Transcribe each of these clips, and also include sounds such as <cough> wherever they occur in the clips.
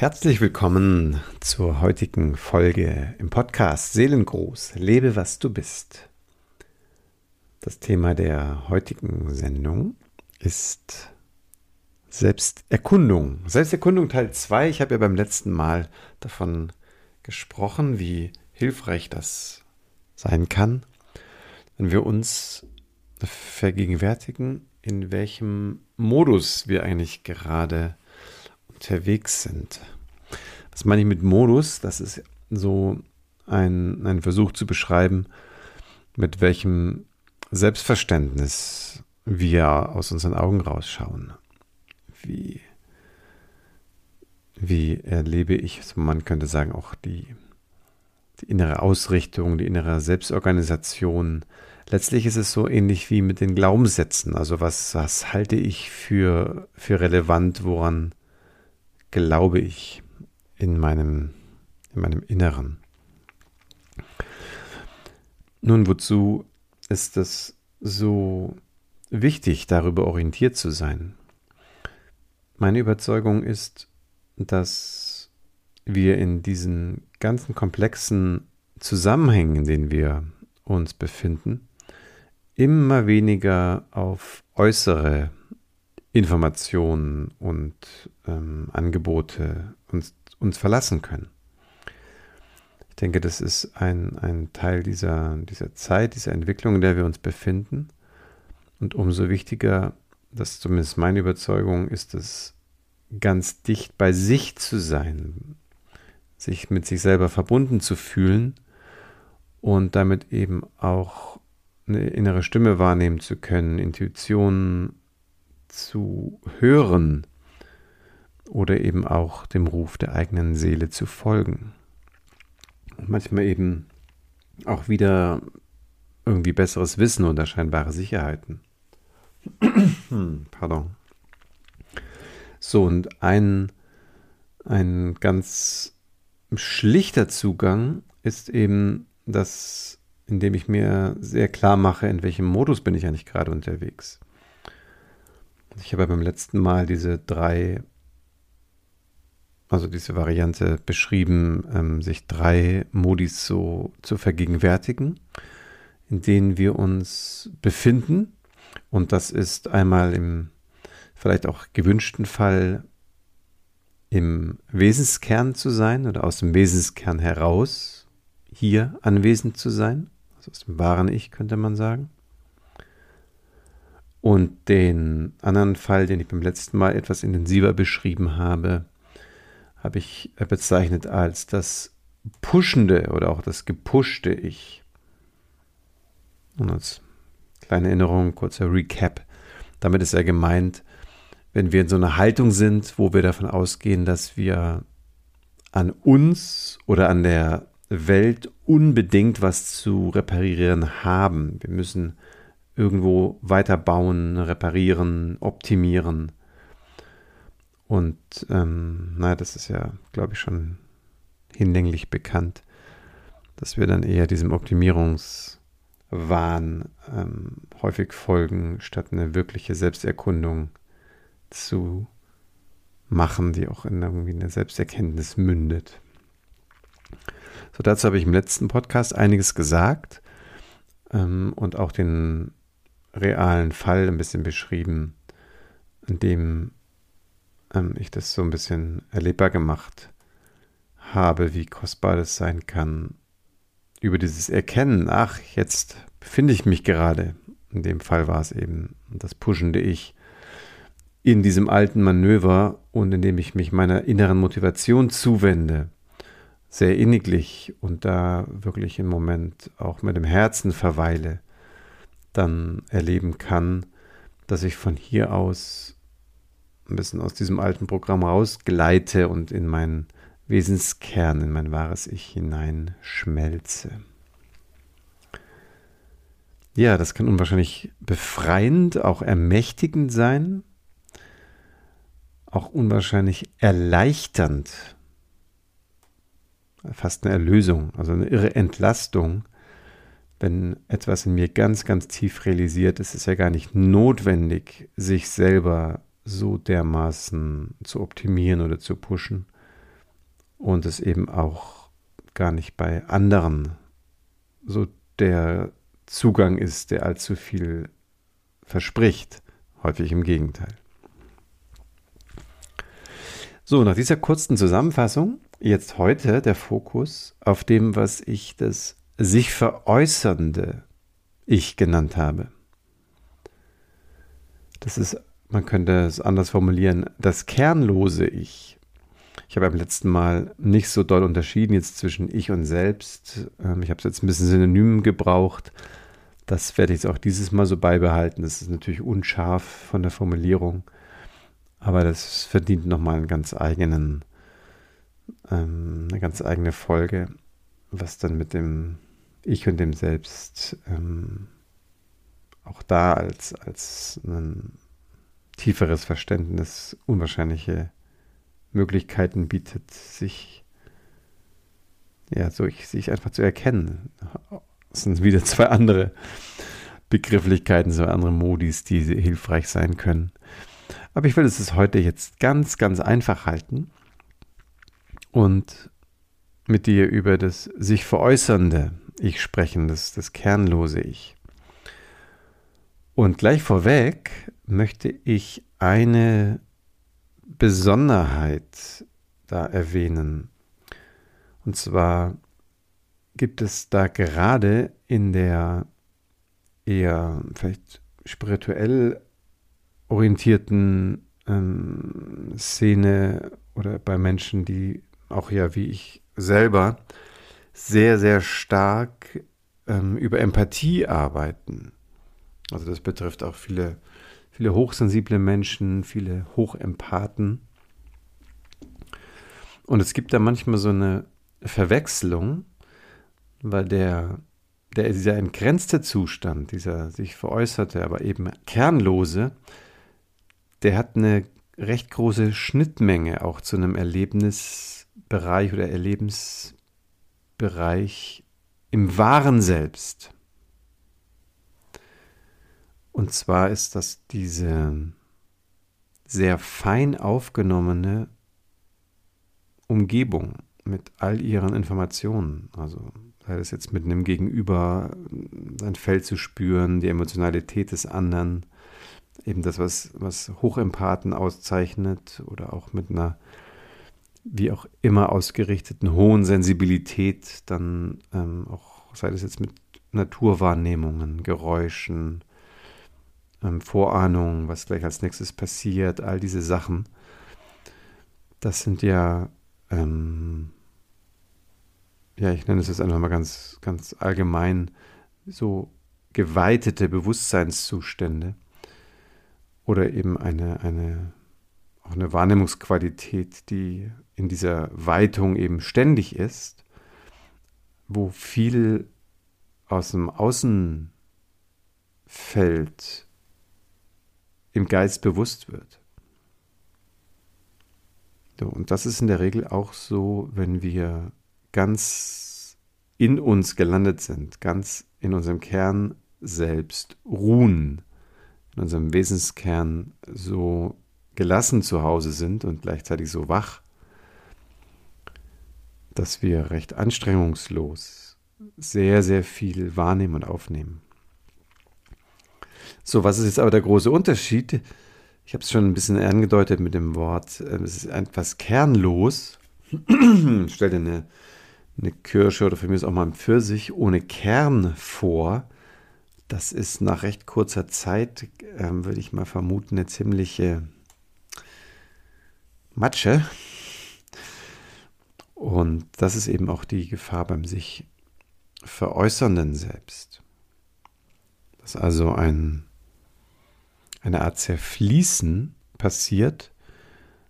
Herzlich willkommen zur heutigen Folge im Podcast Seelengruß. Lebe, was du bist. Das Thema der heutigen Sendung ist Selbsterkundung. Selbsterkundung Teil 2. Ich habe ja beim letzten Mal davon gesprochen, wie hilfreich das sein kann, wenn wir uns vergegenwärtigen, in welchem Modus wir eigentlich gerade unterwegs sind. Was meine ich mit Modus? Das ist so ein, ein Versuch zu beschreiben, mit welchem Selbstverständnis wir aus unseren Augen rausschauen. Wie, wie erlebe ich, man könnte sagen, auch die, die innere Ausrichtung, die innere Selbstorganisation. Letztlich ist es so ähnlich wie mit den Glaubenssätzen. Also was, was halte ich für, für relevant, woran glaube ich in meinem, in meinem Inneren. Nun, wozu ist es so wichtig, darüber orientiert zu sein? Meine Überzeugung ist, dass wir in diesen ganzen komplexen Zusammenhängen, in denen wir uns befinden, immer weniger auf äußere Informationen und ähm, Angebote uns, uns verlassen können. Ich denke, das ist ein, ein Teil dieser, dieser Zeit, dieser Entwicklung, in der wir uns befinden. Und umso wichtiger, das ist zumindest meine Überzeugung, ist es, ganz dicht bei sich zu sein, sich mit sich selber verbunden zu fühlen und damit eben auch eine innere Stimme wahrnehmen zu können, Intuitionen zu hören oder eben auch dem Ruf der eigenen Seele zu folgen. Und manchmal eben auch wieder irgendwie besseres Wissen oder scheinbare Sicherheiten. Pardon. So, und ein, ein ganz schlichter Zugang ist eben das, indem ich mir sehr klar mache, in welchem Modus bin ich eigentlich gerade unterwegs. Ich habe beim letzten Mal diese drei, also diese Variante beschrieben, ähm, sich drei Modis so zu vergegenwärtigen, in denen wir uns befinden. Und das ist einmal im vielleicht auch gewünschten Fall im Wesenskern zu sein oder aus dem Wesenskern heraus hier anwesend zu sein, also aus dem wahren Ich könnte man sagen. Und den anderen Fall, den ich beim letzten Mal etwas intensiver beschrieben habe, habe ich bezeichnet als das pushende oder auch das gepushte Ich. Und als kleine Erinnerung, kurzer Recap. Damit ist er gemeint, wenn wir in so einer Haltung sind, wo wir davon ausgehen, dass wir an uns oder an der Welt unbedingt was zu reparieren haben. Wir müssen irgendwo weiterbauen, reparieren, optimieren. Und ähm, naja, das ist ja, glaube ich, schon hinlänglich bekannt, dass wir dann eher diesem Optimierungswahn ähm, häufig folgen, statt eine wirkliche Selbsterkundung zu machen, die auch in irgendwie eine Selbsterkenntnis mündet. So, dazu habe ich im letzten Podcast einiges gesagt ähm, und auch den realen Fall ein bisschen beschrieben, in dem ähm, ich das so ein bisschen erlebbar gemacht habe, wie kostbar das sein kann, über dieses Erkennen, ach, jetzt befinde ich mich gerade, in dem Fall war es eben das pushende Ich, in diesem alten Manöver und indem ich mich meiner inneren Motivation zuwende, sehr inniglich und da wirklich im Moment auch mit dem Herzen verweile, dann erleben kann, dass ich von hier aus ein bisschen aus diesem alten Programm rausgleite und in meinen Wesenskern, in mein wahres Ich hineinschmelze. Ja, das kann unwahrscheinlich befreiend, auch ermächtigend sein, auch unwahrscheinlich erleichternd, fast eine Erlösung, also eine irre Entlastung, wenn etwas in mir ganz, ganz tief realisiert, ist es ja gar nicht notwendig, sich selber so dermaßen zu optimieren oder zu pushen, und es eben auch gar nicht bei anderen so der Zugang ist, der allzu viel verspricht. Häufig im Gegenteil. So, nach dieser kurzen Zusammenfassung jetzt heute der Fokus auf dem, was ich das sich veräußernde Ich genannt habe. Das ist, man könnte es anders formulieren, das kernlose Ich. Ich habe beim letzten Mal nicht so doll unterschieden jetzt zwischen Ich und Selbst. Ähm, ich habe es jetzt ein bisschen synonym gebraucht. Das werde ich jetzt auch dieses Mal so beibehalten. Das ist natürlich unscharf von der Formulierung, aber das verdient nochmal einen ganz eigenen, ähm, eine ganz eigene Folge, was dann mit dem Ich und dem Selbst ähm, auch da als, als ein tieferes Verständnis unwahrscheinliche Möglichkeiten bietet, sich ja, so ich, sich einfach zu erkennen. Das sind wieder zwei andere Begrifflichkeiten, zwei andere Modis, die hilfreich sein können. Aber ich will es heute jetzt ganz, ganz einfach halten und mit dir über das sich veräußernde Ich sprechen, das, das kernlose Ich. Und gleich vorweg möchte ich eine Besonderheit da erwähnen. Und zwar gibt es da gerade in der eher vielleicht spirituell orientierten ähm, Szene oder bei Menschen, die auch ja wie ich selber sehr, sehr stark ähm, über Empathie arbeiten. Also das betrifft auch viele, viele hochsensible Menschen, viele Hochempathen. Und es gibt da manchmal so eine Verwechslung, weil der, der dieser entgrenzte Zustand, dieser sich veräußerte, aber eben kernlose, der hat eine recht große Schnittmenge auch zu einem Erlebnisbereich oder Erlebensbereich im wahren Selbst. Und zwar ist das diese sehr fein aufgenommene Umgebung mit all ihren Informationen. Also sei das jetzt mit einem Gegenüber sein Feld zu spüren, die Emotionalität des anderen, eben das, was, was Hochempathen auszeichnet oder auch mit einer wie auch immer ausgerichteten hohen Sensibilität, dann ähm, auch, sei das jetzt mit Naturwahrnehmungen, Geräuschen, ähm, Vorahnungen, was gleich als nächstes passiert, all diese Sachen, das sind ja ähm, ja, ich nenne es jetzt einfach mal ganz, ganz allgemein, so geweitete Bewusstseinszustände oder eben eine, eine, auch eine Wahrnehmungsqualität, die in dieser Weitung eben ständig ist, wo viel aus dem Außenfeld im Geist bewusst wird. So, und das ist in der Regel auch so, wenn wir ganz in uns gelandet sind, ganz in unserem Kern selbst ruhen, in unserem Wesenskern so gelassen zu Hause sind und gleichzeitig so wach, dass wir recht anstrengungslos sehr, sehr viel wahrnehmen und aufnehmen. So, was ist jetzt aber der große Unterschied? Ich habe es schon ein bisschen angedeutet mit dem Wort, äh, es ist etwas kernlos. <clears throat> Stell dir eine eine Kirsche oder für mich ist auch mal ein Pfirsich ohne Kern vor. Das ist nach recht kurzer Zeit, ähm, würde ich mal vermuten, eine ziemliche Matsche. Und das ist eben auch die Gefahr beim sich veräußernden Selbst. Dass also ein, eine Art Zerfließen passiert,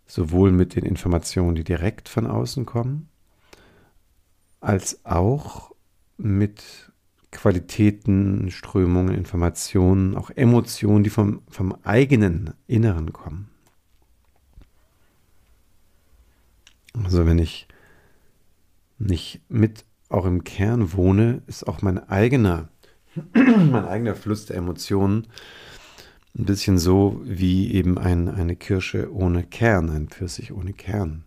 sowohl mit den Informationen, die direkt von außen kommen, als auch mit Qualitäten, Strömungen, Informationen, auch Emotionen, die vom, vom eigenen Inneren kommen. Also wenn ich nicht mit auch im Kern wohne, ist auch mein eigener, <clears throat> mein eigener Fluss der Emotionen ein bisschen so wie eben ein, eine Kirsche ohne Kern, ein Pfirsich ohne Kern.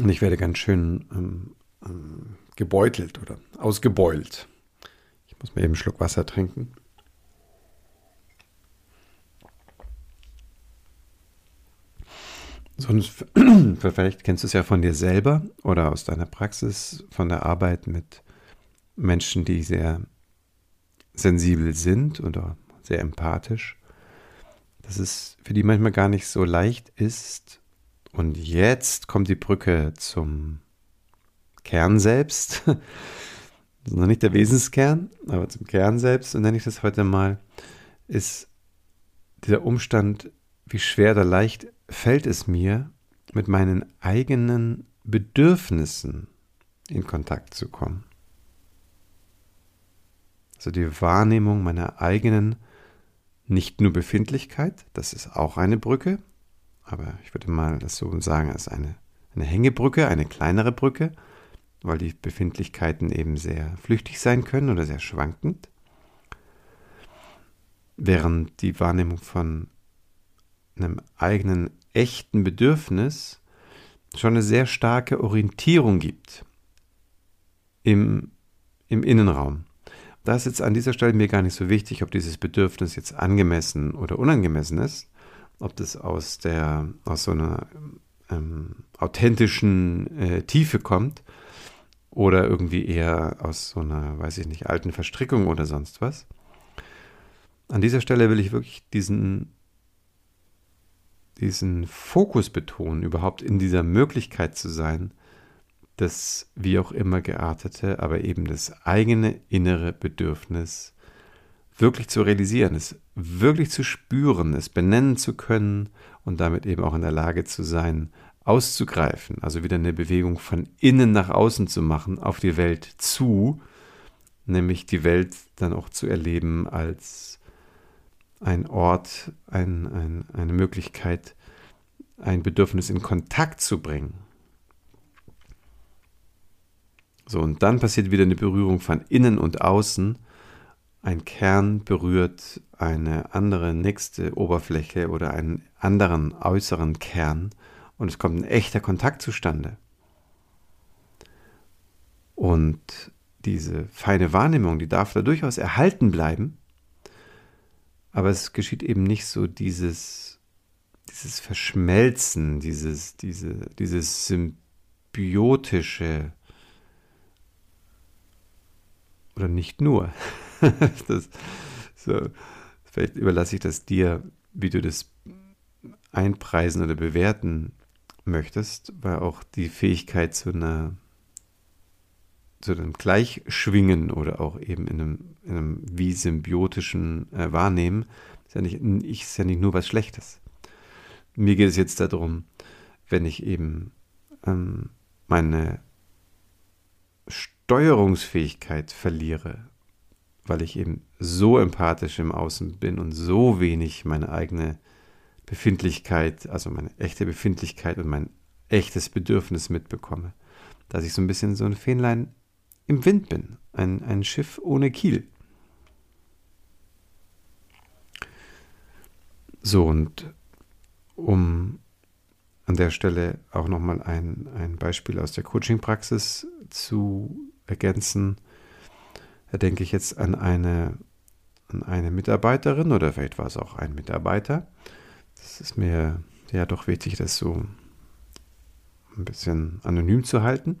Und ich werde ganz schön ähm, ähm, gebeutelt oder ausgebeult. Ich muss mir eben einen Schluck Wasser trinken. Sonst, <clears throat> vielleicht kennst du es ja von dir selber oder aus deiner Praxis, von der Arbeit mit Menschen, die sehr sensibel sind oder sehr empathisch, dass es für die manchmal gar nicht so leicht ist. Und jetzt kommt die Brücke zum Kern selbst. <laughs> Das ist noch nicht der Wesenskern, aber zum Kern selbst, so nenne ich das heute mal, ist dieser Umstand, wie schwer oder leicht fällt es mir, mit meinen eigenen Bedürfnissen in Kontakt zu kommen. Also die Wahrnehmung meiner eigenen nicht nur Befindlichkeit, das ist auch eine Brücke, aber ich würde mal das so sagen als eine, eine Hängebrücke, eine kleinere Brücke, weil die Befindlichkeiten eben sehr flüchtig sein können oder sehr schwankend, während die Wahrnehmung von einem eigenen echten Bedürfnis schon eine sehr starke Orientierung gibt im, im Innenraum. Da ist jetzt an dieser Stelle mir gar nicht so wichtig, ob dieses Bedürfnis jetzt angemessen oder unangemessen ist, ob das aus, der, aus so einer ähm, authentischen äh, Tiefe kommt oder irgendwie eher aus so einer, weiß ich nicht, alten Verstrickung oder sonst was. An dieser Stelle will ich wirklich diesen, diesen Fokus betonen, überhaupt in dieser Möglichkeit zu sein, das wie auch immer geartete, aber eben das eigene innere Bedürfnis wirklich zu realisieren, es wirklich zu spüren, es benennen zu können und damit eben auch in der Lage zu sein, auszugreifen, also wieder eine Bewegung von innen nach außen zu machen, auf die Welt zu, nämlich die Welt dann auch zu erleben als ein Ort, ein, ein, eine Möglichkeit, ein Bedürfnis in Kontakt zu bringen. So, und dann passiert wieder eine Berührung von innen und außen. Ein Kern berührt eine andere nächste Oberfläche oder einen anderen äußeren Kern und es kommt ein echter Kontakt zustande. Und diese feine Wahrnehmung, die darf da durchaus erhalten bleiben, aber es geschieht eben nicht so dieses, dieses Verschmelzen, dieses, diese, dieses symbiotische, oder nicht nur. <laughs> das, so, vielleicht überlasse ich das dir, wie du das einpreisen oder bewerten möchtest, weil auch die Fähigkeit zu einer zu einem Gleichschwingen oder auch eben in einem, in einem wie symbiotischen äh, Wahrnehmen ist ja, nicht, ist ja nicht nur was Schlechtes. Mir geht es jetzt darum, wenn ich eben ähm, meine Steuerungsfähigkeit verliere, weil ich eben so empathisch im Außen bin und so wenig meine eigene Befindlichkeit, also meine echte Befindlichkeit und mein echtes Bedürfnis mitbekomme. Dass ich so ein bisschen so ein Fähnlein im Wind bin, ein, ein Schiff ohne Kiel. So, und um an der Stelle auch nochmal ein, ein Beispiel aus der Coaching-Praxis zu ergänzen. Da denke ich jetzt an eine, an eine Mitarbeiterin oder vielleicht war es auch ein Mitarbeiter. Das ist mir ja doch wichtig, das so ein bisschen anonym zu halten.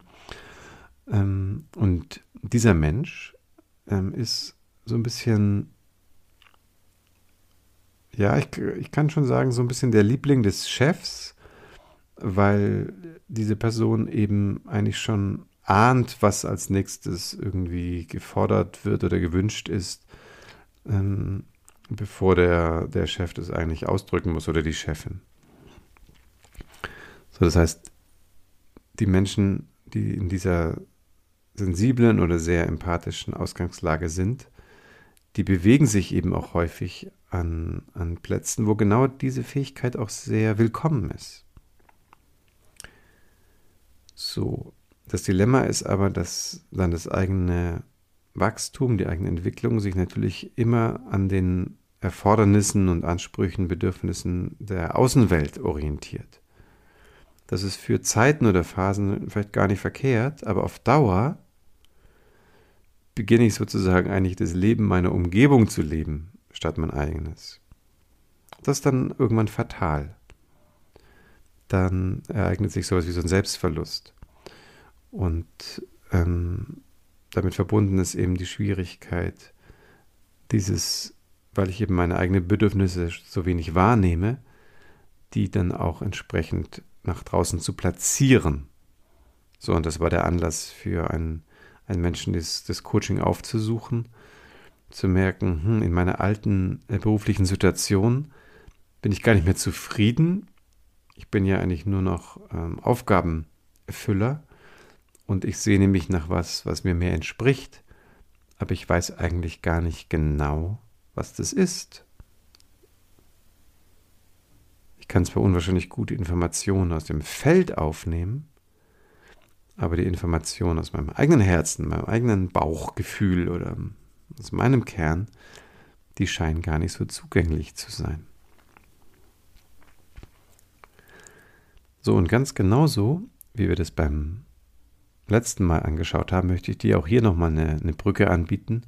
Ähm, und dieser Mensch ähm, ist so ein bisschen, ja, ich, ich kann schon sagen, so ein bisschen der Liebling des Chefs, weil diese Person eben eigentlich schon ahnt, was als nächstes irgendwie gefordert wird oder gewünscht ist, ähm, bevor der, der Chef das eigentlich ausdrücken muss oder die Chefin. So, das heißt, die Menschen, die in dieser sensiblen oder sehr empathischen Ausgangslage sind, die bewegen sich eben auch häufig an, an Plätzen, wo genau diese Fähigkeit auch sehr willkommen ist. So, das Dilemma ist aber, dass dann das eigene Wachstum, die eigene Entwicklung sich natürlich immer an den Erfordernissen und Ansprüchen, Bedürfnissen der Außenwelt orientiert. Das ist für Zeiten oder Phasen vielleicht gar nicht verkehrt, aber auf Dauer beginne ich sozusagen eigentlich das Leben meiner Umgebung zu leben, statt mein eigenes. Das ist dann irgendwann fatal. Dann ereignet sich sowas wie so ein Selbstverlust. Und ähm, damit verbunden ist eben die Schwierigkeit, dieses, weil ich eben meine eigenen Bedürfnisse so wenig wahrnehme, die dann auch entsprechend nach draußen zu platzieren. So, und das war der Anlass für einen, einen Menschen, das, das Coaching aufzusuchen, zu merken, hm, in meiner alten äh, beruflichen Situation bin ich gar nicht mehr zufrieden. Ich bin ja eigentlich nur noch ähm, Aufgabenerfüller und ich sehne mich nach was, was mir mehr entspricht, aber ich weiß eigentlich gar nicht genau, was das ist. Ich kann zwar unwahrscheinlich gute Informationen aus dem Feld aufnehmen, aber die Informationen aus meinem eigenen Herzen, meinem eigenen Bauchgefühl oder aus meinem Kern, die scheinen gar nicht so zugänglich zu sein. So und ganz genauso, wie wir das beim letzten Mal angeschaut haben, möchte ich dir auch hier nochmal eine, eine Brücke anbieten,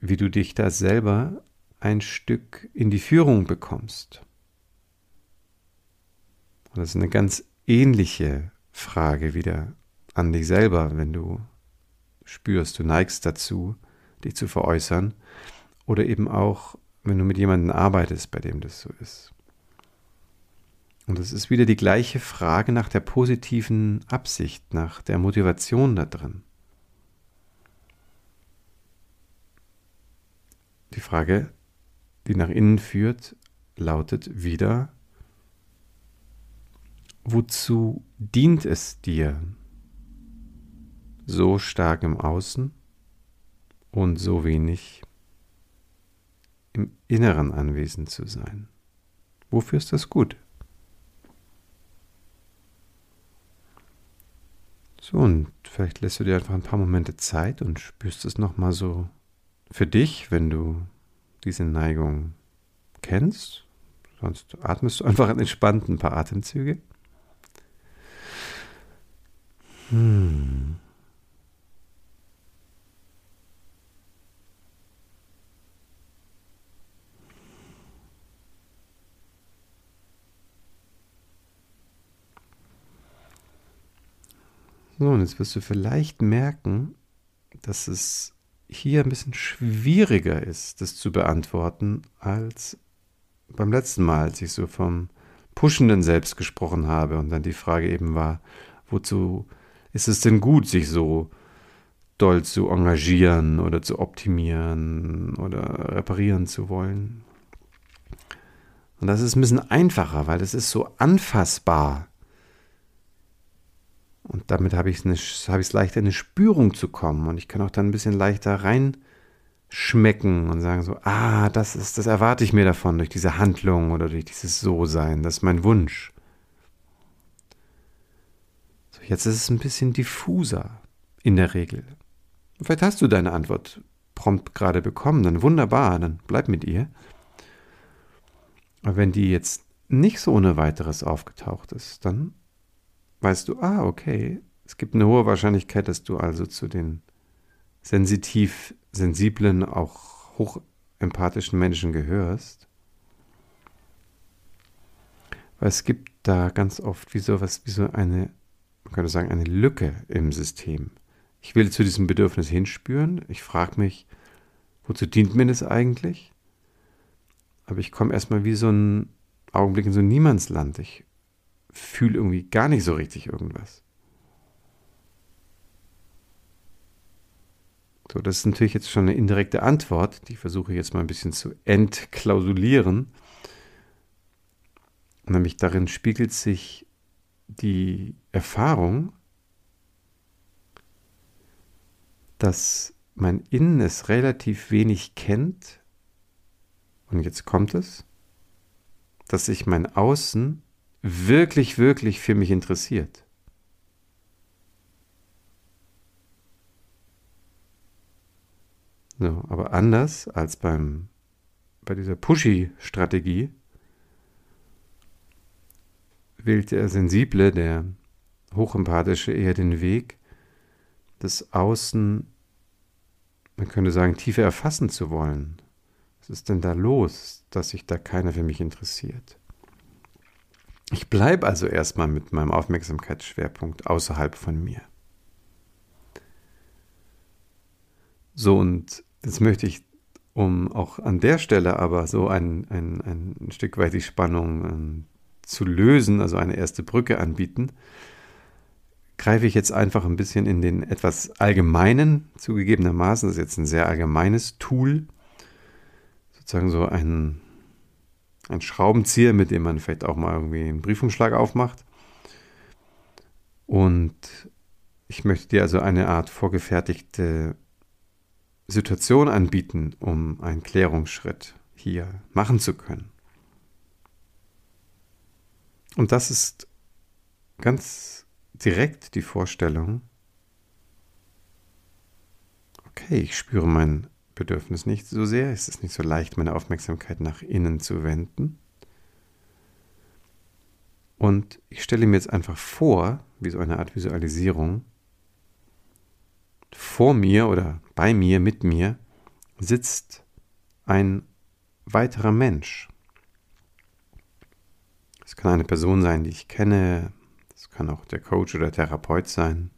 wie du dich da selber ein Stück in die Führung bekommst. Und das ist eine ganz ähnliche Frage wieder an dich selber, wenn du spürst, du neigst dazu, dich zu veräußern. Oder eben auch, wenn du mit jemandem arbeitest, bei dem das so ist. Und es ist wieder die gleiche Frage nach der positiven Absicht, nach der Motivation da drin. Die Frage, die nach innen führt, lautet wieder, wozu dient es dir, so stark im Außen und so wenig im Inneren anwesend zu sein? Wofür ist das gut? So, und vielleicht lässt du dir einfach ein paar Momente Zeit und spürst es nochmal so für dich, wenn du diese Neigung kennst. Sonst atmest du <laughs> einfach entspannt ein paar Atemzüge. Hm. So, und jetzt wirst du vielleicht merken, dass es hier ein bisschen schwieriger ist, das zu beantworten, als beim letzten Mal, als ich so vom pushenden Selbst gesprochen habe und dann die Frage eben war, wozu ist es denn gut, sich so doll zu engagieren oder zu optimieren oder reparieren zu wollen? Und das ist ein bisschen einfacher, weil es ist so anfassbar. Und damit habe ich es hab leichter, in eine Spürung zu kommen. Und ich kann auch dann ein bisschen leichter reinschmecken und sagen so, ah, das ist, das erwarte ich mir davon, durch diese Handlung oder durch dieses So-Sein. Das ist mein Wunsch. Jetzt ist es ein bisschen diffuser in der Regel. Vielleicht hast du deine Antwort prompt gerade bekommen, dann wunderbar, dann bleib mit ihr. Aber wenn die jetzt nicht so ohne weiteres aufgetaucht ist, dann weißt du, ah, okay, es gibt eine hohe Wahrscheinlichkeit, dass du also zu den sensitiv, sensiblen, auch hochempathischen Menschen gehörst. Weil es gibt da ganz oft wie so was, wie so eine, man könnte sagen, eine Lücke im System. Ich will zu diesem Bedürfnis hinspüren. Ich frage mich, wozu dient mir das eigentlich? Aber ich komme erstmal wie so ein Augenblick in so ein Niemandsland. Ich fühle irgendwie gar nicht so richtig irgendwas. So, das ist natürlich jetzt schon eine indirekte Antwort, die versuche ich jetzt mal ein bisschen zu entklausulieren. Nämlich darin spiegelt sich die Erfahrung, dass mein Innen es relativ wenig kennt, und jetzt kommt es, dass sich mein Außen wirklich, wirklich für mich interessiert. So, aber anders als beim, bei dieser Pushy-Strategie wählt der Sensible, der Hochempathische eher den Weg, das Außen, man könnte sagen, tiefer erfassen zu wollen. Was ist denn da los, dass sich da keiner für mich interessiert? Ich bleibe also erstmal mit meinem Aufmerksamkeitsschwerpunkt außerhalb von mir. So, und jetzt möchte ich, um auch an der Stelle aber so ein, ein, ein Stück weit die Spannung ähm, zu lösen, also eine erste Brücke anbieten, greife ich jetzt einfach ein bisschen in den etwas allgemeinen, zugegebenermaßen, das ist jetzt ein sehr allgemeines Tool, sozusagen so ein, ein Schraubenzieher, mit dem man vielleicht auch mal irgendwie einen Briefumschlag aufmacht. Und ich möchte dir also eine Art vorgefertigte Situation anbieten, um einen Klärungsschritt hier machen zu können. Und das ist ganz direkt die Vorstellung, okay, ich spüre mein Bedürfnis nicht so sehr, es ist nicht so leicht, meine Aufmerksamkeit nach innen zu wenden. Und ich stelle mir jetzt einfach vor, wie so eine Art Visualisierung, vor mir oder bei mir, mit mir, sitzt ein weiterer Mensch. Es kann eine Person sein, die ich kenne, es kann auch der Coach oder Therapeut sein.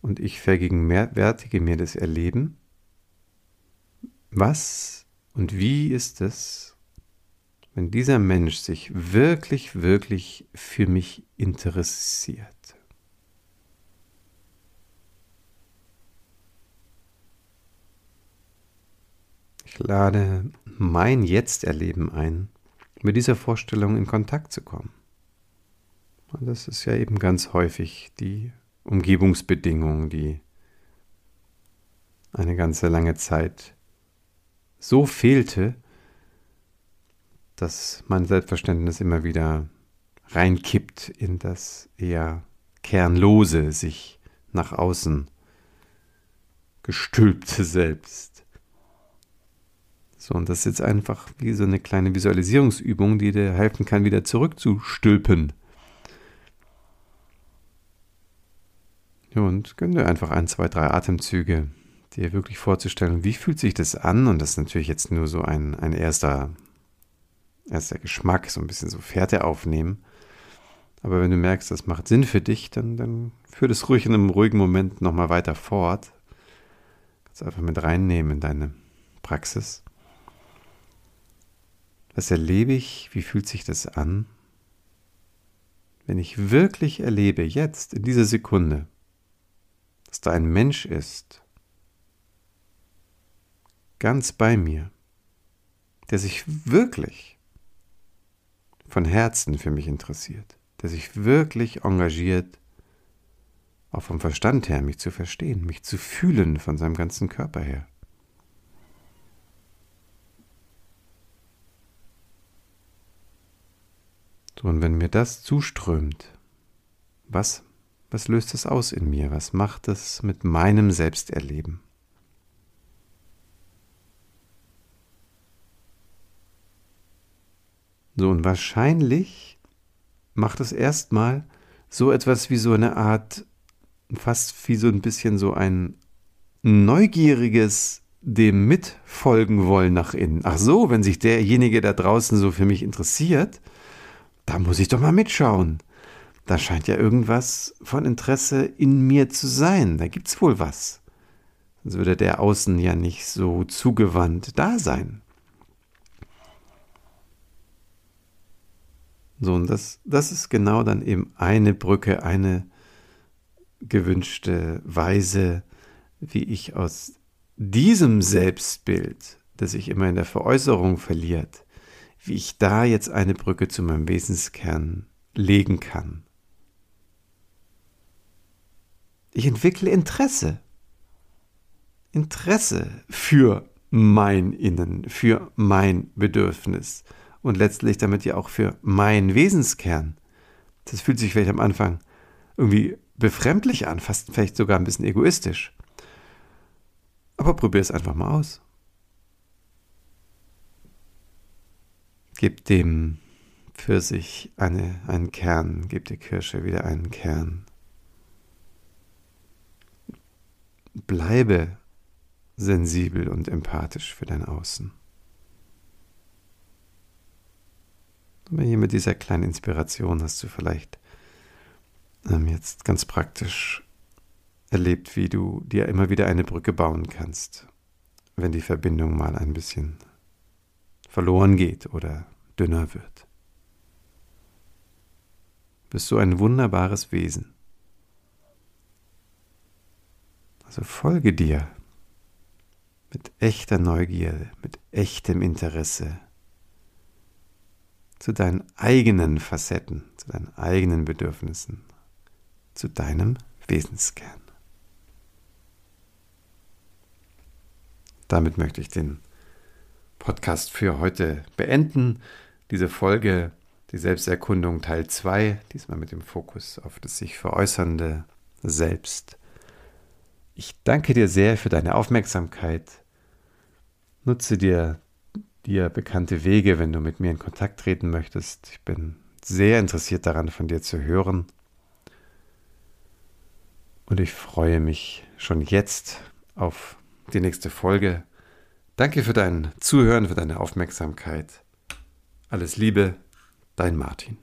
Und ich vergegenwärtige mir das Erleben. Was und wie ist es, wenn dieser Mensch sich wirklich, wirklich für mich interessiert? Ich lade mein Jetzt-Erleben ein, mit dieser Vorstellung in Kontakt zu kommen. Und das ist ja eben ganz häufig die Umgebungsbedingungen, die eine ganze lange Zeit so fehlte, dass mein Selbstverständnis immer wieder reinkippt in das eher kernlose, sich nach außen gestülpte Selbst. So, und das ist jetzt einfach wie so eine kleine Visualisierungsübung, die dir helfen kann, wieder zurückzustülpen Und gönn dir einfach ein, zwei, drei Atemzüge, dir wirklich vorzustellen, wie fühlt sich das an? Und das ist natürlich jetzt nur so ein, ein erster, erster Geschmack, so ein bisschen so Fährte aufnehmen. Aber wenn du merkst, das macht Sinn für dich, dann, dann führ das ruhig in einem ruhigen Moment nochmal weiter fort. Kannst einfach mit reinnehmen in deine Praxis. Was erlebe ich? Wie fühlt sich das an? Wenn ich wirklich erlebe, jetzt, in dieser Sekunde, dass da ein Mensch ist, ganz bei mir, der sich wirklich von Herzen für mich interessiert, der sich wirklich engagiert, auch vom Verstand her mich zu verstehen, mich zu fühlen von seinem ganzen Körper her. Und wenn mir das zuströmt, was was löst es aus in mir? Was macht es mit meinem Selbsterleben? So, und wahrscheinlich macht es erstmal so etwas wie so eine Art, fast wie so ein bisschen so ein neugieriges dem mitfolgen wollen nach innen. Ach so, wenn sich derjenige da draußen so für mich interessiert, da muss ich doch mal mitschauen da scheint ja irgendwas von Interesse in mir zu sein. Da gibt's wohl was. Sonst würde der Außen ja nicht so zugewandt da sein. So, und das, das ist genau dann eben eine Brücke, eine gewünschte Weise, wie ich aus diesem Selbstbild, das sich immer in der Veräußerung verliert, wie ich da jetzt eine Brücke zu meinem Wesenskern legen kann. Ich entwickle Interesse. Interesse für mein Innen, für mein Bedürfnis und letztlich damit ja auch für meinen Wesenskern. Das fühlt sich vielleicht am Anfang irgendwie befremdlich an, fast vielleicht sogar ein bisschen egoistisch. Aber probier es einfach mal aus. Gib dem Pfirsich eine, einen Kern, gib der Kirsche wieder einen Kern. Bleibe sensibel und empathisch für dein Außen. Aber hier mit dieser kleinen Inspiration hast du vielleicht ähm, jetzt ganz praktisch erlebt, wie du dir immer wieder eine Brücke bauen kannst, wenn die Verbindung mal ein bisschen verloren geht oder dünner wird. Bist du ein wunderbares Wesen. Also folge dir mit echter Neugierde, mit echtem Interesse zu deinen eigenen Facetten, zu deinen eigenen Bedürfnissen, zu deinem Wesenskern. Damit möchte ich den Podcast für heute beenden. Diese Folge, die Selbsterkundung Teil 2, diesmal mit dem Fokus auf das sich veräußernde Selbst. Ich danke dir sehr für deine Aufmerksamkeit. Nutze dir dir bekannte Wege, wenn du mit mir in Kontakt treten möchtest. Ich bin sehr interessiert daran, von dir zu hören. Und ich freue mich schon jetzt auf die nächste Folge. Danke für dein Zuhören, für deine Aufmerksamkeit. Alles Liebe, dein Martin.